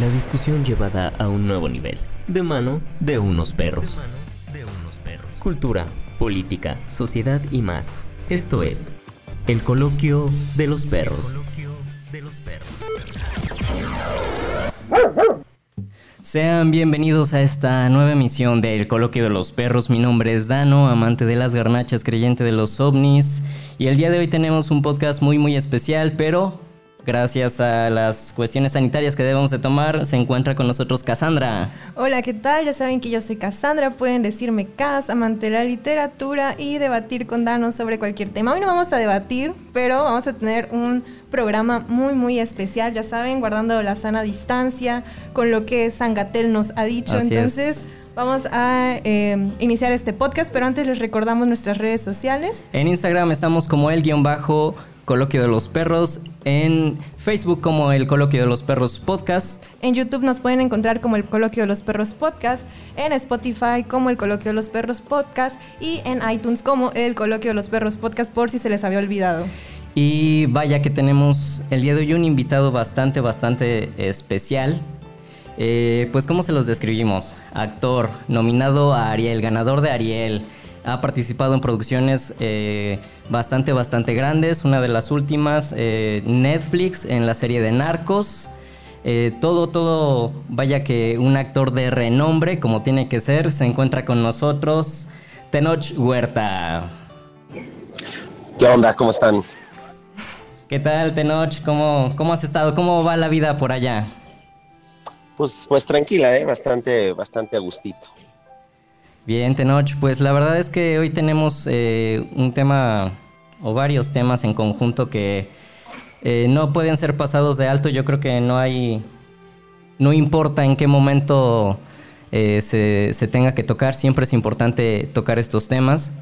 La discusión llevada a un nuevo nivel, de mano de unos perros. Cultura, política, sociedad y más. Esto es el coloquio de los perros. Sean bienvenidos a esta nueva emisión del Coloquio de los Perros. Mi nombre es Dano, amante de las garnachas, creyente de los ovnis. Y el día de hoy tenemos un podcast muy muy especial, pero gracias a las cuestiones sanitarias que debemos de tomar, se encuentra con nosotros Cassandra. Hola, ¿qué tal? Ya saben que yo soy Cassandra, pueden decirme Cas, amante de la literatura y debatir con Dano sobre cualquier tema. Hoy no vamos a debatir, pero vamos a tener un programa muy muy especial, ya saben, guardando la sana distancia con lo que Sangatel nos ha dicho. Entonces... Vamos a eh, iniciar este podcast, pero antes les recordamos nuestras redes sociales. En Instagram estamos como el guion bajo Coloquio de los Perros, en Facebook como el Coloquio de los Perros Podcast. En YouTube nos pueden encontrar como el Coloquio de los Perros Podcast, en Spotify como el Coloquio de los Perros Podcast y en iTunes como el Coloquio de los Perros Podcast por si se les había olvidado. Y vaya que tenemos el día de hoy un invitado bastante, bastante especial. Eh, pues ¿cómo se los describimos? Actor, nominado a Ariel, ganador de Ariel. Ha participado en producciones eh, bastante, bastante grandes. Una de las últimas, eh, Netflix, en la serie de Narcos. todo, todo, vaya que un actor de renombre, como tiene que ser, se encuentra con nosotros. Tenoch Huerta. ¿Qué onda? ¿Cómo están? ¿Qué tal, Tenoch? ¿Cómo, ¿Cómo has estado? ¿Cómo va la vida por allá? Pues, pues tranquila, ¿eh? bastante, bastante a gustito. Bien, Tenoch, pues la verdad es que hoy tenemos eh, un tema o varios temas en conjunto que eh, no pueden ser pasados de alto. Yo creo que no hay, no importa en qué momento eh, se, tenga que tocar, siempre es importante tocar estos temas.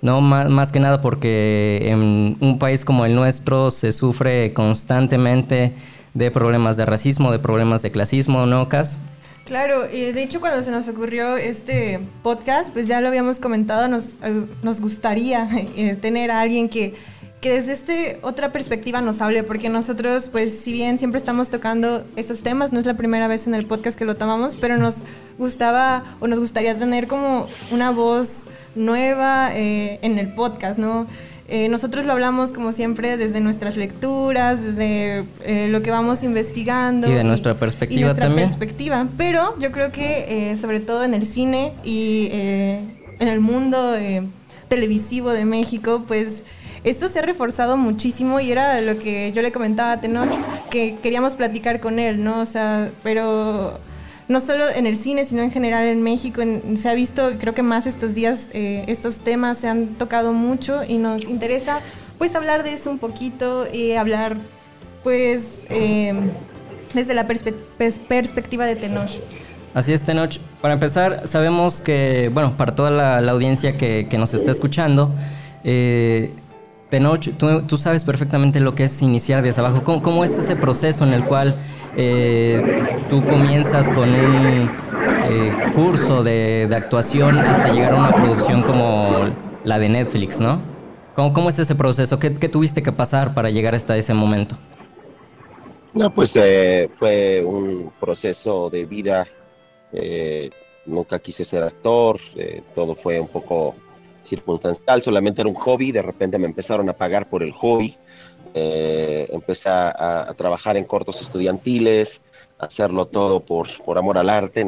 No, más, más que nada porque en un país como el nuestro se sufre constantemente de problemas de racismo, de problemas de clasismo, ¿no, Cas? Claro, de hecho cuando se nos ocurrió este podcast, pues ya lo habíamos comentado, nos, eh, nos gustaría eh, tener a alguien que, que desde este otra perspectiva nos hable, porque nosotros, pues si bien siempre estamos tocando estos temas, no es la primera vez en el podcast que lo tomamos, pero nos gustaba o nos gustaría tener como una voz nueva eh, en el podcast, ¿no? Eh, nosotros lo hablamos como siempre desde nuestras lecturas, desde eh, lo que vamos investigando. Y de nuestra perspectiva y nuestra perspectiva. Pero yo creo que eh, sobre todo en el cine y en el mundo televisivo de México, pues esto se ha reforzado muchísimo y era lo que yo le comentaba a Tenor, que queríamos platicar con él, ¿no? O sea, pero no solo en el cine, sino en general en México. se ha visto, creo que más estos días, eh, estos temas se han tocado mucho y nos interesa pues hablar de eso un poquito y hablar pues em, desde la perspectiva de Tenoch. Así es, Tenoch. Para empezar, sabemos que, bueno, para toda la, audiencia que, nos está escuchando, eh, Tenoch, tú, sabes perfectamente lo que es iniciar desde abajo. ¿Cómo, es ese proceso en el cual eh, tú comienzas con un eh, curso de, actuación hasta llegar a una producción como la de Netflix, ¿no? ¿Cómo, es ese proceso? ¿Qué, tuviste que pasar para llegar hasta ese momento? No, pues eh, fue un proceso de vida. nunca quise ser actor, todo fue un poco circunstancial, solamente era un hobby, de repente me empezaron a pagar por el hobby, eh, empecé a, trabajar en cortos estudiantiles, a hacerlo todo por, por amor al arte,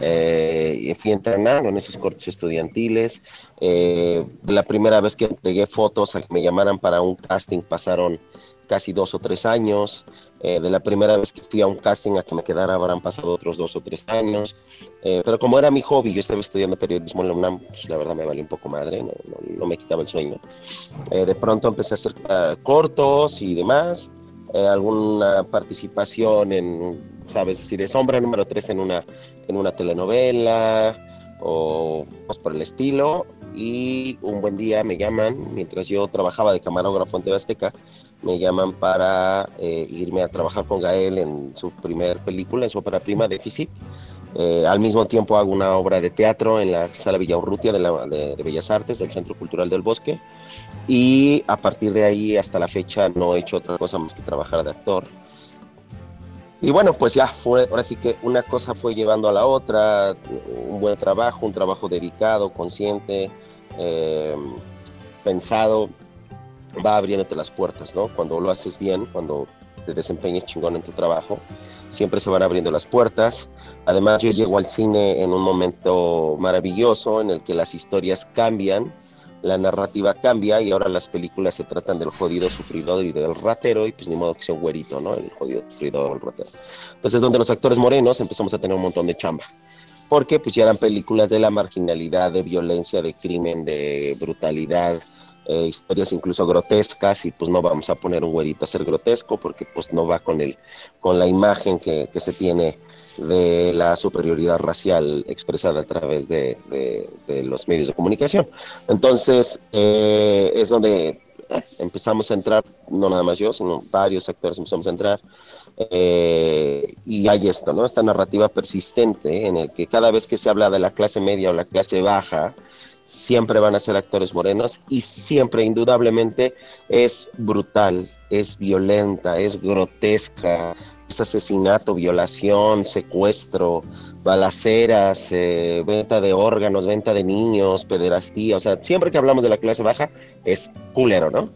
eh, y fui entrenando en esos cortos estudiantiles. Eh, la primera vez que entregué fotos a que me llamaran para un casting pasaron casi dos o tres años. Eh, de la primera vez que fui a un casting a que me quedara habrán pasado otros dos o tres años. Eh, pero como era mi hobby, yo estaba estudiando periodismo en la UNAM, pues la verdad me valió un poco madre, no, no, me quitaba el sueño. Eh, de pronto empecé a hacer cortos y demás, alguna participación en, sabes, decir, es hombre número tres en una, en una telenovela o pues por el estilo. Y un buen día me llaman, mientras yo trabajaba de camarógrafo en TV Azteca, me llaman para eh, irme a trabajar con Gael en su primer película, en su ópera prima Déficit. Eh, al mismo tiempo hago una obra de teatro en la Sala Villaurrutia de, de, Bellas Artes del Centro Cultural del Bosque y a partir de ahí hasta la fecha no he hecho otra cosa más que trabajar de actor. y bueno, pues ya fue, ahora sí que una cosa fue llevando a la otra, un buen trabajo, un trabajo dedicado, consciente, eh, pensado, va abriéndote las puertas, ¿no? Cuando lo haces bien, cuando te desempeñes chingón en tu trabajo, siempre se van abriendo las puertas. Además, yo llego al cine en un momento maravilloso en el que las historias cambian, la narrativa cambia y ahora las películas se tratan del jodido sufridor y del ratero y pues ni modo que sea un güerito, ¿no? El jodido sufridor o el ratero. Entonces, donde los actores morenos empezamos a tener un montón de chamba. Porque pues ya eran películas de la marginalidad, de violencia, de crimen, de brutalidad, eh, historias incluso grotescas y pues no vamos a poner un güerito a ser grotesco porque pues no va con el con la imagen que, que se tiene de la superioridad racial expresada a través de, de, los medios de comunicación. Entonces, eh, es donde eh, empezamos a entrar, no nada más yo, sino varios actores empezamos a entrar, eh, y hay esto, ¿no? Esta narrativa persistente en el que cada vez que se habla de la clase media o la clase baja, siempre van a ser actores morenos y siempre, indudablemente, es brutal, es violenta, es grotesca, asesinato, violación, secuestro, balaceras, eh, venta de órganos, venta de niños, pederastía, o sea, siempre que hablamos de la clase baja es culero, ¿no?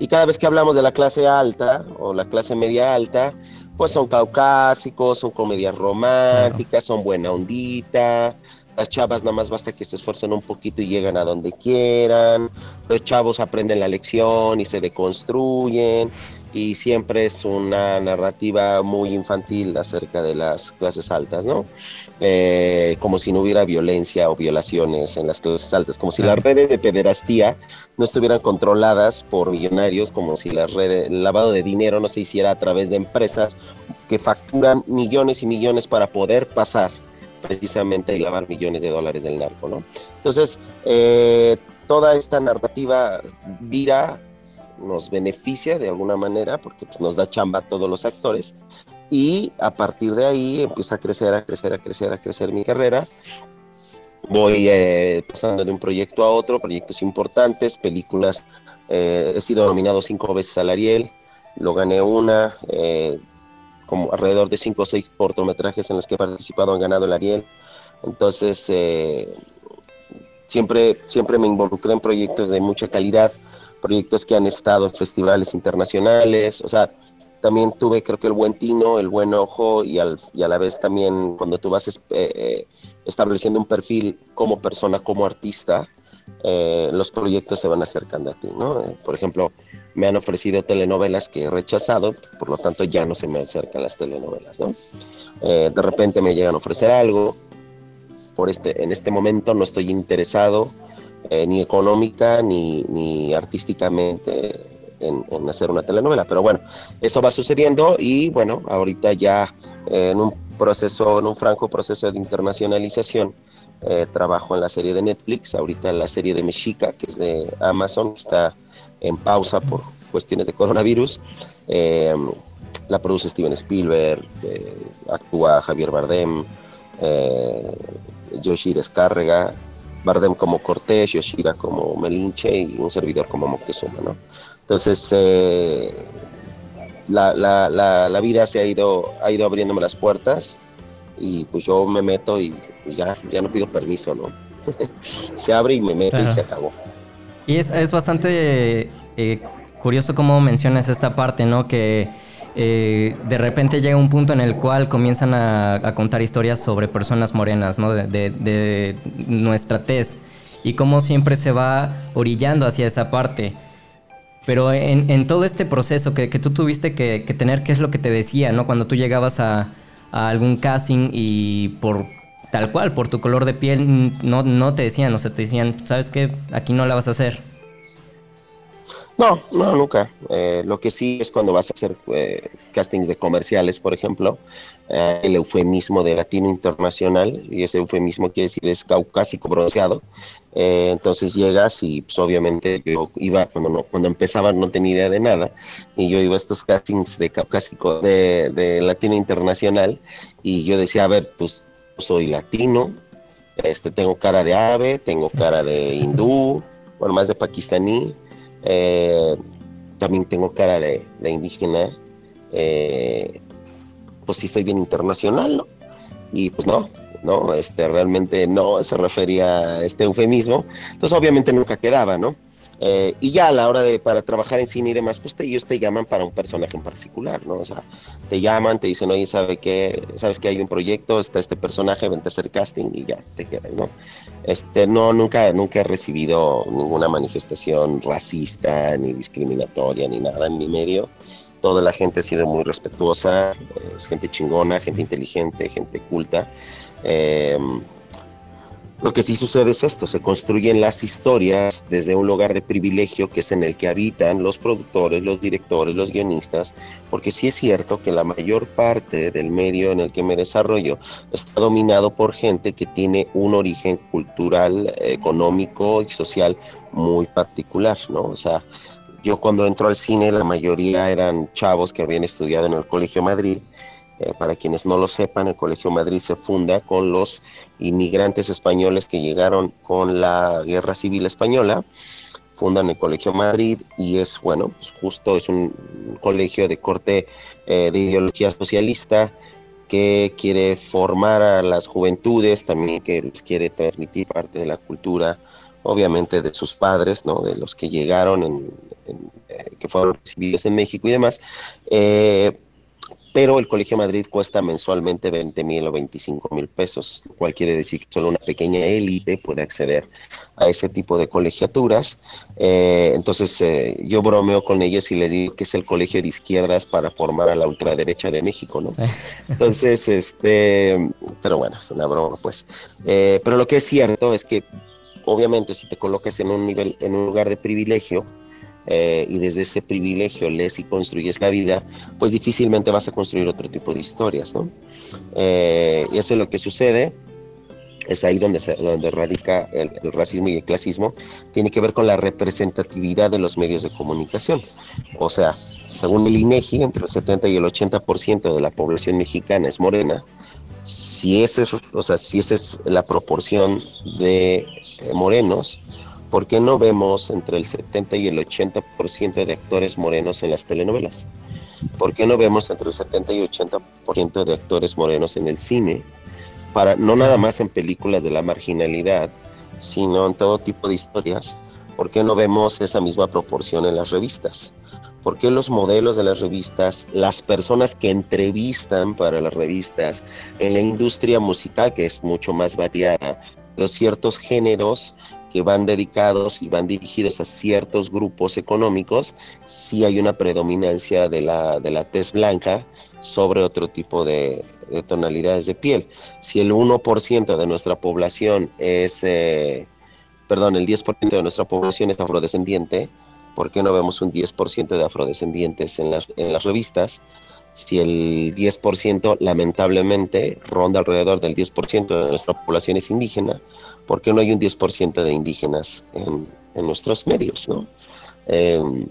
Y cada vez que hablamos de la clase alta o la clase media alta, pues son caucásicos, son comedias románticas, son buena ondita, las chavas nada más basta que se esfuercen un poquito y llegan a donde quieran, los chavos aprenden la lección y se deconstruyen y siempre es una narrativa muy infantil acerca de las clases altas, ¿no? Eh, como si no hubiera violencia o violaciones en las clases altas, como si las redes de pederastía no estuvieran controladas por millonarios, como si la red, el lavado de dinero no se hiciera a través de empresas que facturan millones y millones para poder pasar precisamente y lavar millones de dólares del narco, ¿no? Entonces, eh, toda esta narrativa vira nos beneficia de alguna manera porque pues, nos da chamba a todos los actores y a partir de ahí empieza a crecer, a crecer, a crecer, a crecer mi carrera. Voy eh, pasando de un proyecto a otro, proyectos importantes, películas. Eh, he sido nominado cinco veces al Ariel, lo gané una, eh, como alrededor de cinco o seis cortometrajes en los que he participado han ganado el Ariel. Entonces, siempre, siempre me involucré en proyectos de mucha calidad proyectos que han estado en festivales internacionales, o sea, también tuve creo que el buen tino, el buen ojo y, al, y a la vez también cuando tú vas eh, eh, estableciendo un perfil como persona, como artista, eh, los proyectos se van acercando a ti, ¿no? por ejemplo, me han ofrecido telenovelas que he rechazado, por lo tanto ya no se me acercan las telenovelas, ¿no? de repente me llegan a ofrecer algo, por este, en este momento no estoy interesado, eh, ni económica ni, ni artísticamente en, hacer una telenovela. Pero bueno, eso va sucediendo y bueno, ahorita ya eh, en un proceso, en un franco proceso de internacionalización, eh, trabajo en la serie de Netflix, ahorita en la serie de Mexica, que es de Amazon, que está en pausa por cuestiones de coronavirus. la produce Steven Spielberg, actúa Javier Bardem, Yoshi Descárrega, Bardem como Cortés, Yoshida como Melinche y un servidor como Moctezuma, ¿no? Entonces, eh, la, la, la, vida se ha ido, ha ido abriéndome las puertas y pues yo me meto y ya, ya no pido permiso, ¿no? se abre y me meto y se acabó. Y es, es bastante eh, curioso cómo mencionas esta parte, ¿no? Que eh, de repente llega un punto en el cual comienzan a, contar historias sobre personas morenas, ¿no? De, nuestra tez. Y cómo siempre se va orillando hacia esa parte. Pero en, todo este proceso que, tú tuviste que, tener, ¿qué es lo que te decía, ¿no? Cuando tú llegabas a, algún casting y por tal cual, por tu color de piel, no, no te decían, o sea, te decían, ¿sabes qué? Aquí no la vas a hacer. No, no, nunca. Eh, lo que sí es cuando vas a hacer eh, castings de comerciales, por ejemplo, eh, el eufemismo de latino internacional, y ese eufemismo quiere decir es caucásico bronceado. entonces llegas y pues, obviamente yo iba, cuando, no, cuando empezaba no tenía idea de nada, y yo iba a estos castings de caucásico, de, de latino internacional, y yo decía, a ver, pues soy latino, este, tengo cara de árabe, tengo cara de hindú, bueno, más de pakistaní, eh, también tengo cara de, indígena. Eh, pues sí soy bien internacional, ¿no? Y pues no, no, este, realmente no se refería a este eufemismo, entonces obviamente nunca quedaba, ¿no? Eh, y ya a la hora de para trabajar en cine y demás, pues te, ellos te llaman para un personaje en particular, ¿no? O sea, te llaman, te dicen, oye, ¿sabe qué? ¿Sabes que hay un proyecto? Está este personaje, vente a hacer casting y ya, te quedas, ¿no? Este, no, nunca, nunca he recibido ninguna manifestación racista, ni discriminatoria, ni nada en mi medio. Toda la gente ha sido muy respetuosa, es gente chingona, gente inteligente, gente culta. Eh, lo que sí sucede es esto, se construyen las historias desde un lugar de privilegio que es en el que habitan los productores, los directores, los guionistas, porque sí es cierto que la mayor parte del medio en el que me desarrollo está dominado por gente que tiene un origen cultural, económico y social muy particular, ¿no? O sea, yo cuando entro al cine la mayoría eran chavos que habían estudiado en el Colegio Madrid, eh, para quienes no lo sepan, el Colegio Madrid se funda con los inmigrantes españoles que llegaron con la Guerra Civil Española, fundan el Colegio Madrid y es, bueno, pues justo es un colegio de corte eh, de ideología socialista que quiere formar a las juventudes, también que les quiere transmitir parte de la cultura, obviamente de sus padres, ¿no? de los que llegaron, en, eh, que fueron recibidos en México y demás. Pero el Colegio Madrid cuesta mensualmente 20 mil o 25 mil pesos, lo cual quiere decir que solo una pequeña élite puede acceder a ese tipo de colegiaturas. Eh, entonces eh, yo bromeo con ellos y les digo que es el colegio de izquierdas para formar a la ultraderecha de México, ¿no? Entonces, este, pero bueno, es una broma, pues. Eh, pero lo que es cierto es que obviamente si te colocas en un nivel, en un lugar de privilegio, eh, y desde ese privilegio lees y construyes la vida, pues difícilmente vas a construir otro tipo de historias, ¿no? Eh, y eso es lo que sucede, es ahí donde, se, donde radica el, racismo y el clasismo, tiene que ver con la representatividad de los medios de comunicación. O sea, según el INEGI, entre el 70 y el 80% de la población mexicana es morena. Si, ese, o sea, si esa es la proporción de eh, morenos, ¿por qué no vemos entre el 70 y el 80% de actores morenos en las telenovelas? ¿Por qué no vemos entre el 70 y 80% de actores morenos en el cine? Para, no nada más en películas de la marginalidad, sino en todo tipo de historias. ¿Por qué no vemos esa misma proporción en las revistas? ¿Por qué los modelos de las revistas, las personas que entrevistan para las revistas, en la industria musical, que es mucho más variada, los ciertos géneros que van dedicados y van dirigidos a ciertos grupos económicos, sí hay una predominancia de la, de la tez blanca sobre otro tipo de, tonalidades de piel. Si el 1% de nuestra población es, eh, perdón, el 10% de nuestra población es afrodescendiente, ¿por qué no vemos un 10% de afrodescendientes en las, en las revistas? Si el 10% lamentablemente ronda alrededor del 10% de nuestra población es indígena, ¿por qué no hay un 10% de indígenas en, nuestros medios? ¿no? Em,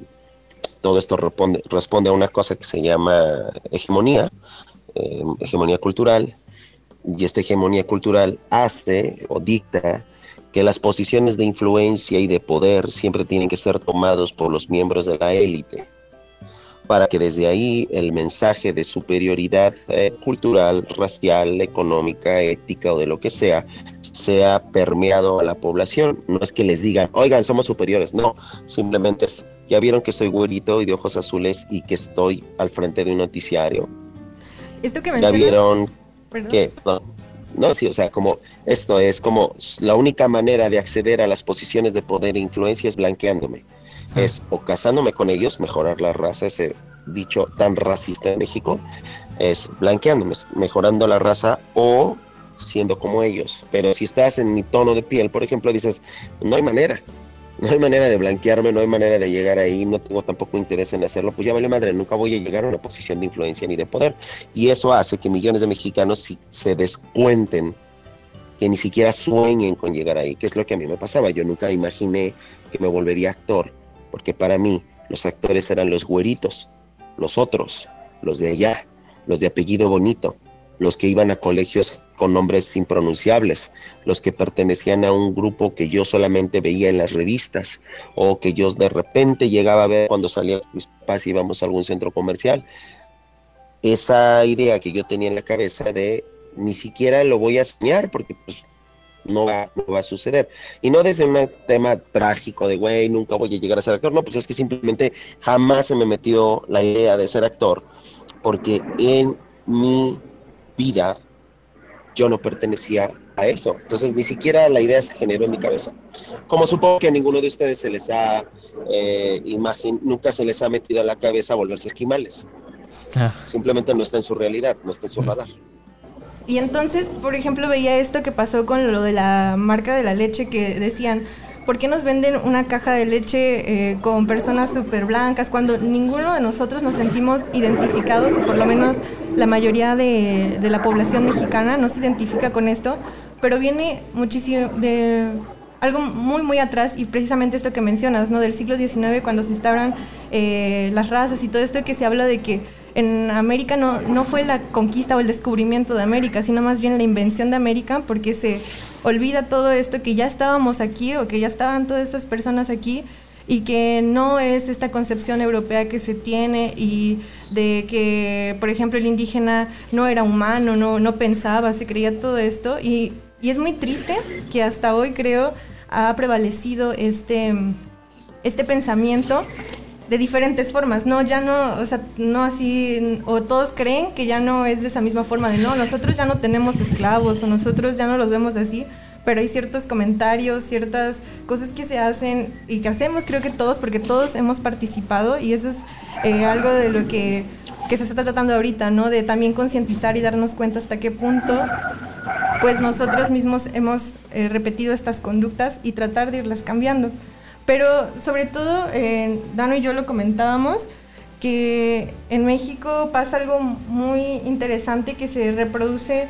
todo esto responde, responde, a una cosa que se llama hegemonía, em, hegemonía cultural, y esta hegemonía cultural hace o dicta que las posiciones de influencia y de poder siempre tienen que ser tomados por los miembros de la élite para que desde ahí el mensaje de superioridad eh, cultural, racial, económica, ética o de lo que sea, sea permeado a la población. No es que les digan, oigan, somos superiores, no, simplemente es, ya vieron que soy güerito y de ojos azules y que estoy al frente de un noticiario. Esto que Ya vieron que... No, sí, o sea, como esto es como la única manera de acceder a las posiciones de poder e influencia es blanqueándome es o casándome con ellos, mejorar la raza, ese dicho tan racista en México, es blanqueándome, mejorando la raza o siendo como ellos. Pero si estás en mi tono de piel, por ejemplo, dices, no hay manera, no hay manera de blanquearme, no hay manera de llegar ahí, no tengo tampoco interés en hacerlo, pues ya vale madre, nunca voy a llegar a una posición de influencia ni de poder. Y eso hace que millones de mexicanos se descuenten, que ni siquiera sueñen con llegar ahí, que es lo que a mí me pasaba. Yo nunca imaginé que me volvería actor porque para mí los actores eran los güeritos, los otros, los de allá, los de apellido bonito, los que iban a colegios con nombres impronunciables, los que pertenecían a un grupo que yo solamente veía en las revistas o que yo de repente llegaba a ver cuando salía mis papás y íbamos a algún centro comercial. esa idea que yo tenía en la cabeza de ni siquiera lo voy a soñar porque pues no va, no va a suceder. Y no desde un tema trágico de, güey, nunca voy a llegar a ser actor, no, pues es que simplemente jamás se me metió la idea de ser actor porque en mi vida yo no pertenecía a eso. Entonces ni siquiera la idea se generó en mi cabeza. Como supongo que a ninguno de ustedes se les ha, eh, imagen, nunca se les ha metido a la cabeza volverse esquimales. Ah. Simplemente no está en su realidad, no está en su radar. Y entonces, por ejemplo, veía esto que pasó con lo de la marca de la leche que decían, ¿por qué nos venden una caja de leche eh, con personas súper blancas cuando ninguno de nosotros nos sentimos identificados, o por lo menos la mayoría de, la población mexicana no se identifica con esto? Pero viene muchísimo de algo muy, muy atrás y precisamente esto que mencionas, ¿no? Del siglo XIX, cuando se instauran eh, las razas y todo esto que se habla de que en América no, no fue la conquista o el descubrimiento de América, sino más bien la invención de América, porque se olvida todo esto que ya estábamos aquí o que ya estaban todas esas personas aquí y que no es esta concepción europea que se tiene y de que, por ejemplo, el indígena no era humano, no, no pensaba, se creía todo esto. Y, y es muy triste que hasta hoy creo ha prevalecido este, este pensamiento de diferentes formas, no, ya no, o sea, no así, o todos creen que ya no es de esa misma forma de no, nosotros ya no tenemos esclavos o nosotros ya no los vemos así, pero hay ciertos comentarios, ciertas cosas que se hacen y que hacemos, creo que todos, porque todos hemos participado y eso es eh, algo de lo que, que se está tratando ahorita, ¿no? De también concientizar y darnos cuenta hasta qué punto pues nosotros mismos hemos eh, repetido estas conductas y tratar de irlas cambiando. Pero sobre todo, eh, Dano y yo lo comentábamos, que en México pasa algo muy interesante que se reproduce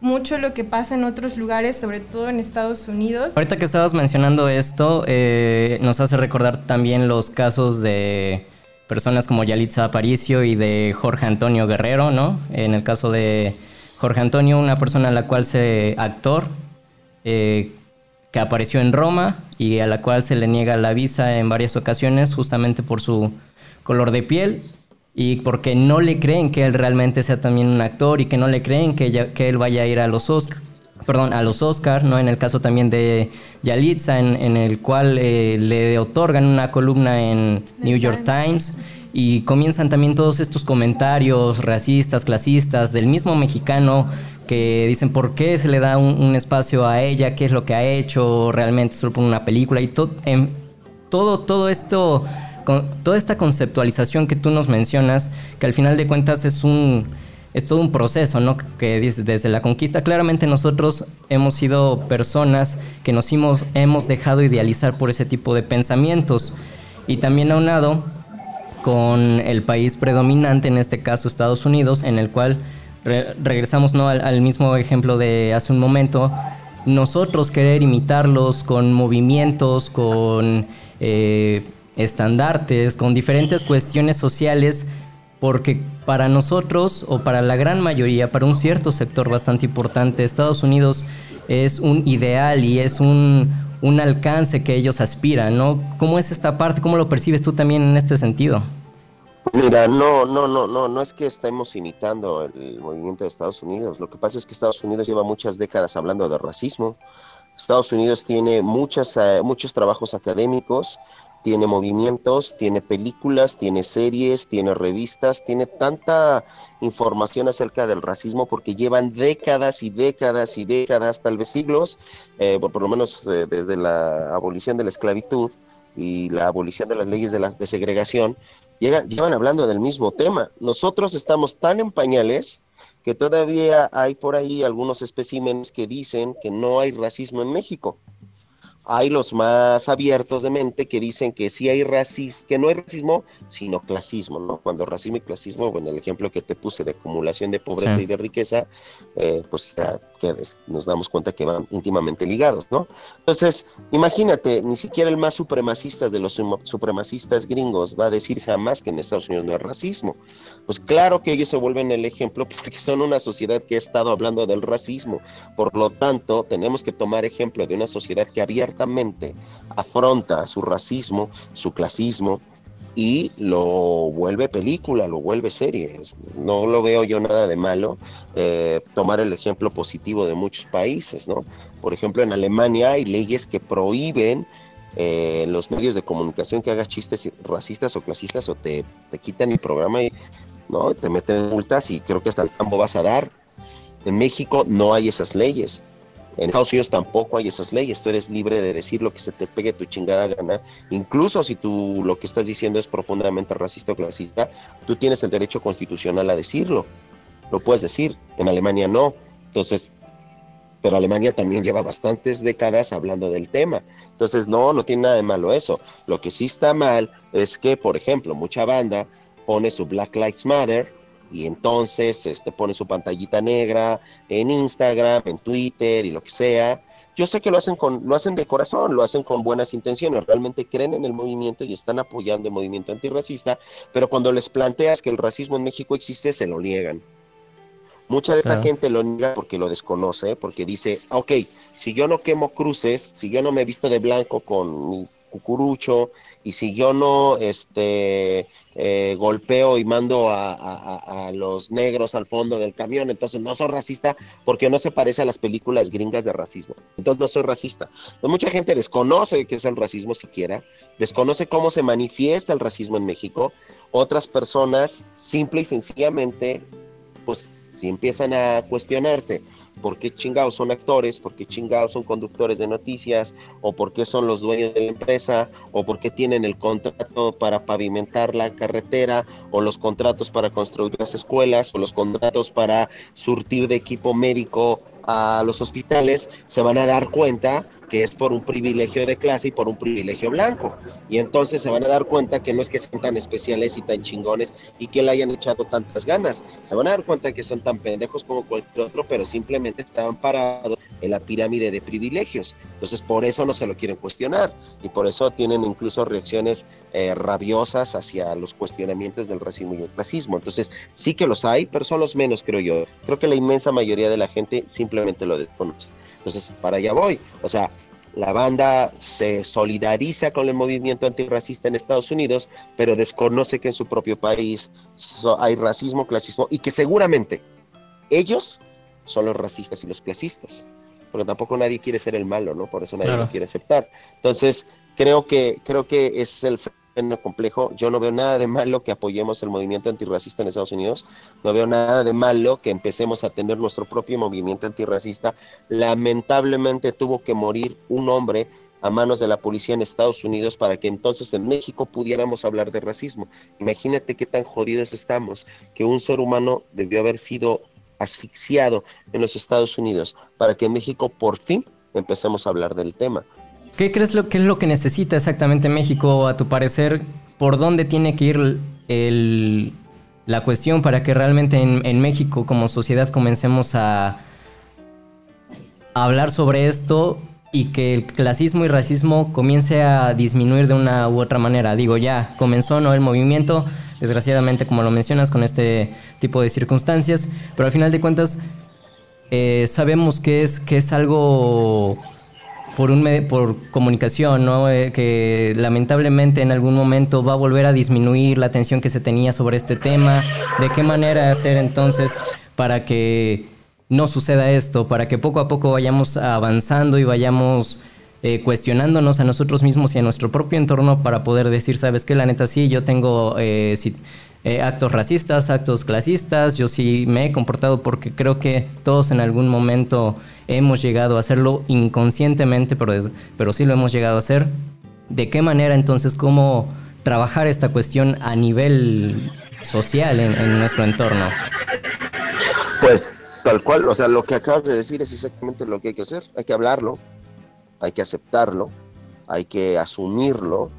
mucho lo que pasa en otros lugares, sobre todo en Estados Unidos. Ahorita que estabas mencionando esto, eh, nos hace recordar también los casos de personas como Yalitza Aparicio y de Jorge Antonio Guerrero, ¿no? En el caso de Jorge Antonio, una persona a la cual se actor, eh, que apareció en Roma y a la cual se le niega la visa en varias ocasiones justamente por su color de piel y porque no le creen que él realmente sea también un actor y que no le creen que, que él vaya a ir a los Oscars perdón, a los Oscars, ¿no? En el caso también de Yalitza, en, el cual eh, le otorgan una columna en New York Times y comienzan también todos estos comentarios racistas, clasistas del mismo mexicano que dicen por qué se le da un, espacio a ella, qué es lo que ha hecho, realmente solo por una película y todo, todo, todo esto, toda esta conceptualización que tú nos mencionas, que al final de cuentas es un es todo un proceso, ¿no? Que desde la conquista, claramente nosotros hemos sido personas que nos hemos, hemos dejado idealizar por ese tipo de pensamientos. Y también aunado con el país predominante, en este caso Estados Unidos, en el cual regresamos ¿no? Al, mismo ejemplo de hace un momento, nosotros querer imitarlos con movimientos, con eh, estandartes, con diferentes cuestiones sociales, porque para nosotros o para la gran mayoría, para un cierto sector bastante importante, Estados Unidos es un ideal y es un, un alcance que ellos aspiran, ¿no? ¿Cómo es esta parte? ¿Cómo lo percibes tú también en este sentido? Mira, no, no, no, no, no es que estemos imitando el movimiento de Estados Unidos. Lo que pasa es que Estados Unidos lleva muchas décadas hablando de racismo. Estados Unidos tiene muchas, eh, muchos trabajos académicos, tiene movimientos, tiene películas, tiene series, tiene revistas, tiene tanta información acerca del racismo porque llevan décadas y décadas y décadas, tal vez siglos, eh, por, lo menos eh, desde la abolición de la esclavitud y la abolición de las leyes de la de segregación, llevan hablando del mismo tema. Nosotros estamos tan en pañales que todavía hay por ahí algunos especímenes que dicen que no hay racismo en México hay los más abiertos de mente que dicen que sí hay racismo, que no hay racismo, sino clasismo, ¿no? Cuando racismo y clasismo, bueno, el ejemplo que te puse de acumulación de pobreza y de riqueza, eh, pues ya que nos damos cuenta que van íntimamente ligados, ¿no? Entonces, imagínate, ni siquiera el más supremacista de los supremacistas gringos va a decir jamás que en Estados Unidos no hay racismo. Pues claro que ellos se vuelven el ejemplo porque son una sociedad que ha estado hablando del racismo. Por lo tanto, tenemos que tomar ejemplo de una sociedad que abiertamente afronta su racismo, su clasismo, y lo vuelve película, lo vuelve serie. No lo veo yo nada de malo eh, tomar el ejemplo positivo de muchos países, ¿no? Por ejemplo, en Alemania hay leyes que prohíben eh, los medios de comunicación que hagas chistes racistas o clasistas o te, te quitan el programa y ¿no? te meten multas y creo que hasta el campo vas a dar. En México no hay esas leyes. En Estados Unidos tampoco hay esas leyes. Tú eres libre de decir lo que se te pegue tu chingada gana. Incluso si tú lo que estás diciendo es profundamente racista o clasista, tú tienes el derecho constitucional a decirlo. Lo puedes decir. En Alemania no. Entonces, pero Alemania también lleva bastantes décadas hablando del tema. Entonces, no, no tiene nada de malo eso. Lo que sí está mal es que, por ejemplo, mucha banda pone su Black Lives Matter y entonces este, pone su pantallita negra en Instagram, en Twitter y lo que sea. Yo sé que lo hacen con, lo hacen de corazón, lo hacen con buenas intenciones, realmente creen en el movimiento y están apoyando el movimiento antirracista, pero cuando les planteas que el racismo en México existe, se lo niegan. Mucha de esta gente lo niega porque lo desconoce, porque dice, ok, si yo no quemo cruces, si yo no me visto de blanco con mi cucurucho, y si yo no este, eh, golpeo y mando a, los negros al fondo del camión, entonces no soy racista porque no se parece a las películas gringas de racismo. Entonces no soy racista. Pues mucha gente desconoce qué es el racismo siquiera, desconoce cómo se manifiesta el racismo en México. Otras personas simple y sencillamente pues si empiezan a cuestionarse por qué chingados son actores, por qué chingados son conductores de noticias, o por qué son los dueños de la empresa, o por qué tienen el contrato para pavimentar la carretera, o los contratos para construir las escuelas, o los contratos para surtir de equipo médico a los hospitales, se van a dar cuenta que es por un privilegio de clase y por un privilegio blanco. Y entonces se van a dar cuenta que no es que sean tan especiales y tan chingones y que le hayan echado tantas ganas. Se van a dar cuenta que son tan pendejos como cualquier otro, pero simplemente estaban parados en la pirámide de privilegios. Entonces por eso no se lo quieren cuestionar y por eso tienen incluso reacciones eh, rabiosas hacia los cuestionamientos del racismo y el clasismo. Entonces sí que los hay, pero son los menos, creo yo. Creo que la inmensa mayoría de la gente simplemente lo desconoce. Entonces, para allá voy. O sea, la banda se solidariza con el movimiento antirracista en Estados Unidos, pero desconoce que en su propio país hay racismo, clasismo y que seguramente ellos son los racistas y los clasistas. Porque tampoco nadie quiere ser el malo, ¿no? Por eso nadie lo quiere aceptar. Entonces, creo que creo que es el complejo. Yo no veo nada de malo que apoyemos el movimiento antirracista en Estados Unidos. No veo nada de malo que empecemos a tener nuestro propio movimiento antirracista. Lamentablemente tuvo que morir un hombre a manos de la policía en Estados Unidos para que entonces en México pudiéramos hablar de racismo. Imagínate qué tan jodidos estamos, que un ser humano debió haber sido asfixiado en los Estados Unidos para que en México por fin empecemos a hablar del tema. ¿Qué crees lo, que es lo que necesita exactamente México, a tu parecer? ¿Por dónde tiene que ir la cuestión para que realmente en, México como sociedad comencemos a, hablar sobre esto y que el clasismo y racismo comience a disminuir de una u otra manera? Digo, ya comenzó ¿no? el movimiento, desgraciadamente como lo mencionas, con este tipo de circunstancias, pero al final de cuentas eh, sabemos que es, que es algo por, un por comunicación, ¿no? Eh, que lamentablemente en algún momento va a volver a disminuir la atención que se tenía sobre este tema. ¿De qué manera hacer entonces para que no suceda esto? Para que poco a poco vayamos avanzando y vayamos eh, cuestionándonos a nosotros mismos y a nuestro propio entorno para poder decir, sabes qué, la neta sí, yo tengo... Eh, eh, actos racistas, actos clasistas. Yo sí me he comportado porque creo que todos en algún momento hemos llegado a hacerlo inconscientemente, pero, pero sí lo hemos llegado a hacer. ¿De qué manera entonces cómo trabajar esta cuestión a nivel social en, nuestro entorno? Pues tal cual, o sea, lo que acabas de decir es exactamente lo que hay que hacer. Hay que hablarlo, hay que aceptarlo, hay que asumirlo,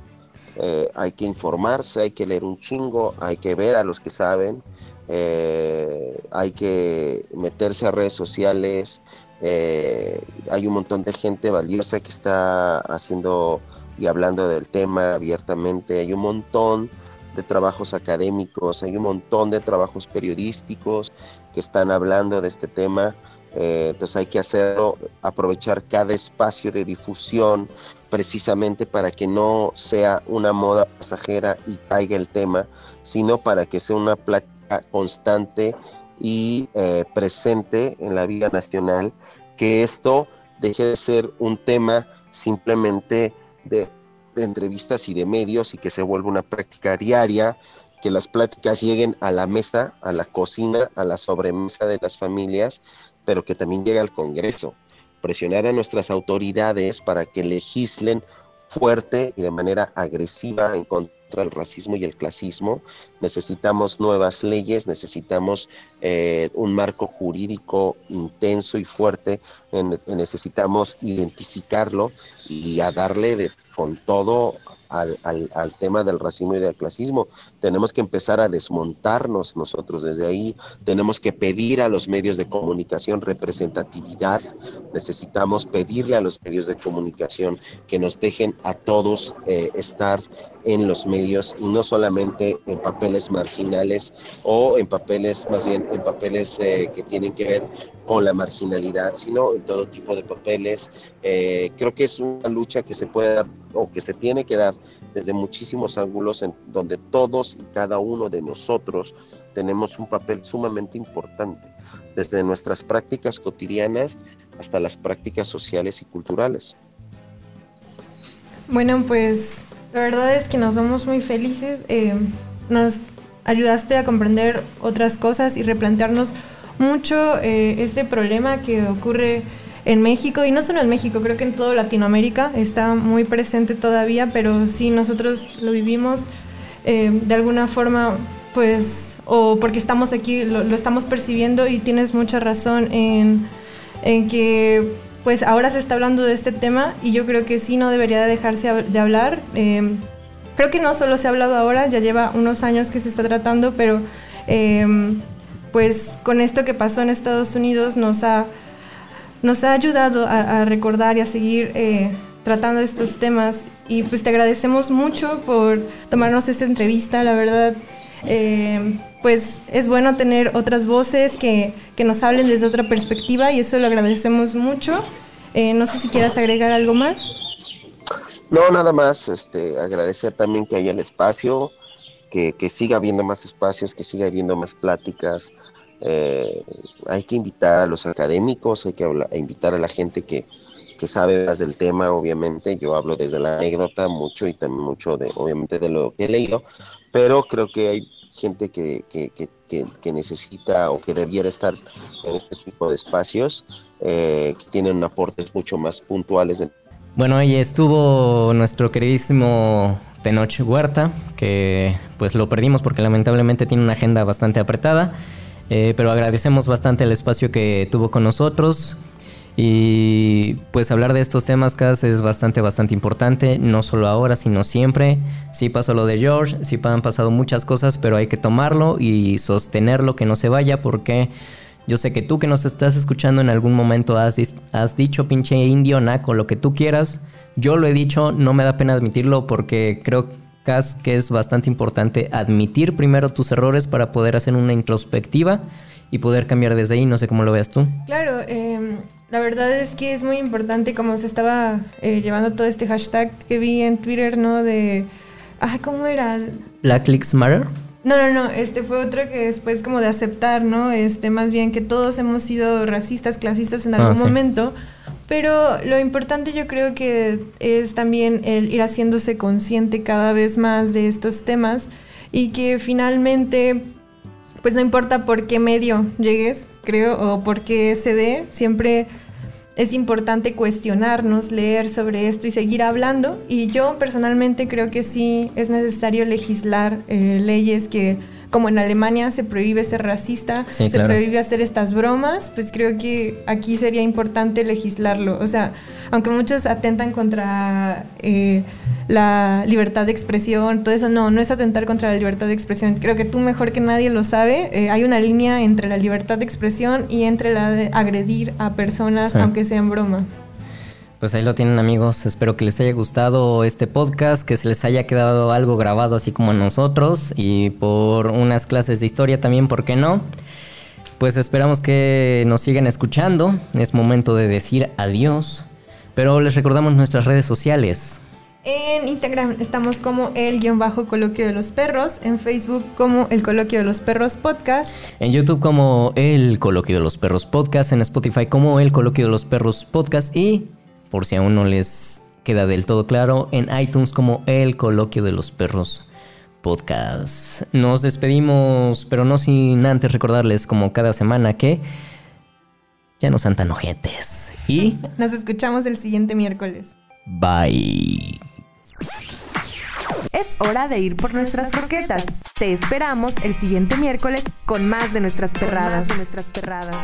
eh, hay que informarse, hay que leer un chingo, hay que ver a los que saben, eh, hay que meterse a redes sociales, eh, hay un montón de gente valiosa que está haciendo y hablando del tema abiertamente, hay un montón de trabajos académicos, hay un montón de trabajos periodísticos que están hablando de este tema. Eh, entonces hay que hacerlo, aprovechar cada espacio de difusión precisamente para que no sea una moda pasajera y caiga el tema, sino para que sea una plática constante y eh, presente en la vida nacional, que esto deje de ser un tema simplemente de, de entrevistas y de medios y que se vuelva una práctica diaria, que las pláticas lleguen a la mesa, a la cocina, a la sobremesa de las familias, pero que también llegue al Congreso. Presionar a nuestras autoridades para que legislen fuerte y de manera agresiva en contra del racismo y el clasismo. Necesitamos nuevas leyes, necesitamos eh, un marco jurídico intenso y fuerte, necesitamos identificarlo y a darle de, con todo al, al, tema del racismo y del clasismo. Tenemos que empezar a desmontarnos nosotros desde ahí, tenemos que pedir a los medios de comunicación representatividad, necesitamos pedirle a los medios de comunicación que nos dejen a todos eh, estar en los medios y no solamente en papeles marginales o en papeles, más bien en papeles eh, que tienen que ver con la marginalidad, sino en todo tipo de papeles. Eh, creo que es una lucha que se puede dar o que se tiene que dar desde muchísimos ángulos en donde todos y cada uno de nosotros tenemos un papel sumamente importante, desde nuestras prácticas cotidianas hasta las prácticas sociales y culturales. Bueno, pues la verdad es que nos somos muy felices. Eh, nos ayudaste a comprender otras cosas y replantearnos mucho eh, este problema que ocurre en México y no solo en México, creo que en toda Latinoamérica está muy presente todavía, pero sí nosotros lo vivimos eh, de alguna forma, pues, o porque estamos aquí, lo, estamos percibiendo y tienes mucha razón en, en, que, pues, ahora se está hablando de este tema y yo creo que sí no debería dejarse de hablar. Eh, creo que no solo se ha hablado ahora, ya lleva unos años que se está tratando, pero, eh, pues, con esto que pasó en Estados Unidos nos ha nos ha ayudado a, recordar y a seguir eh, tratando estos temas. Y pues te agradecemos mucho por tomarnos esta entrevista, la verdad. Eh, pues es bueno tener otras voces que, que, nos hablen desde otra perspectiva y eso lo agradecemos mucho. Eh, no sé si quieras agregar algo más. No, nada más. Este, agradecer también que haya el espacio, que, que siga habiendo más espacios, que siga habiendo más pláticas, eh, hay que invitar a los académicos, hay que invitar a la gente que, sabe más del tema, obviamente. Yo hablo desde la anécdota mucho y también mucho de, obviamente, de lo que he leído, pero creo que hay gente que, que, necesita o que debiera estar en este tipo de espacios, eh, que tienen aportes mucho más puntuales. Bueno, ahí estuvo nuestro queridísimo Tenoch Huerta, que pues lo perdimos porque lamentablemente tiene una agenda bastante apretada. Eh, pero agradecemos bastante el espacio que tuvo con nosotros. Y pues hablar de estos temas, Cas, es bastante, bastante importante, no solo ahora, sino siempre. Sí pasó lo de George, sí han pasado muchas cosas, pero hay que tomarlo y sostenerlo, que no se vaya, porque yo sé que tú que nos estás escuchando en algún momento has, has dicho pinche indio, naco, lo que tú quieras. Yo lo he dicho, no me da pena admitirlo porque creo que es bastante importante admitir primero tus errores para poder hacer una introspectiva y poder cambiar desde ahí. No sé cómo lo veas tú. Claro, em, la verdad es que es muy importante como se estaba eh, llevando todo este hashtag que vi en Twitter, ¿no? De... Ah, ¿cómo era? Black Lives Matter. No, no, no, este fue otro que después como de aceptar, ¿no? Este, más bien que todos hemos sido racistas, clasistas en algún ah, momento, pero lo importante yo creo que es también el ir haciéndose consciente cada vez más de estos temas y que finalmente, pues no importa por qué medio llegues, creo, o por qué se dé, siempre es importante cuestionarnos, leer sobre esto y seguir hablando. Y yo personalmente creo que sí es necesario legislar eh, leyes que como en Alemania se prohíbe ser racista, se prohíbe hacer estas bromas, pues creo que aquí sería importante legislarlo. O sea, aunque muchos atentan contra eh, la libertad de expresión, todo eso, no, no es atentar contra la libertad de expresión. Creo que tú mejor que nadie lo sabe. Eh, hay una línea entre la libertad de expresión y entre la de agredir a personas, aunque sea en broma. Pues ahí lo tienen amigos, espero que les haya gustado este podcast, que se les haya quedado algo grabado así como a nosotros y por unas clases de historia también, ¿por qué no? Pues esperamos que nos sigan escuchando. Es momento de decir adiós. Pero les recordamos nuestras redes sociales. En Instagram estamos como el guion bajo coloquio de los perros, en Facebook como el coloquio de los perros podcast, En YouTube como el coloquio de los perros podcast, en Spotify como el coloquio de los perros podcast y, por si aún no les queda del todo claro, en iTunes como El Coloquio de los Perros Podcast. Nos despedimos, pero no sin antes recordarles como cada semana que ya no sean tan ojetes. Y nos escuchamos el siguiente miércoles. Bye. Es hora de ir por nuestras croquetas. Te esperamos el siguiente miércoles con más de nuestras perradas. de nuestras perradas.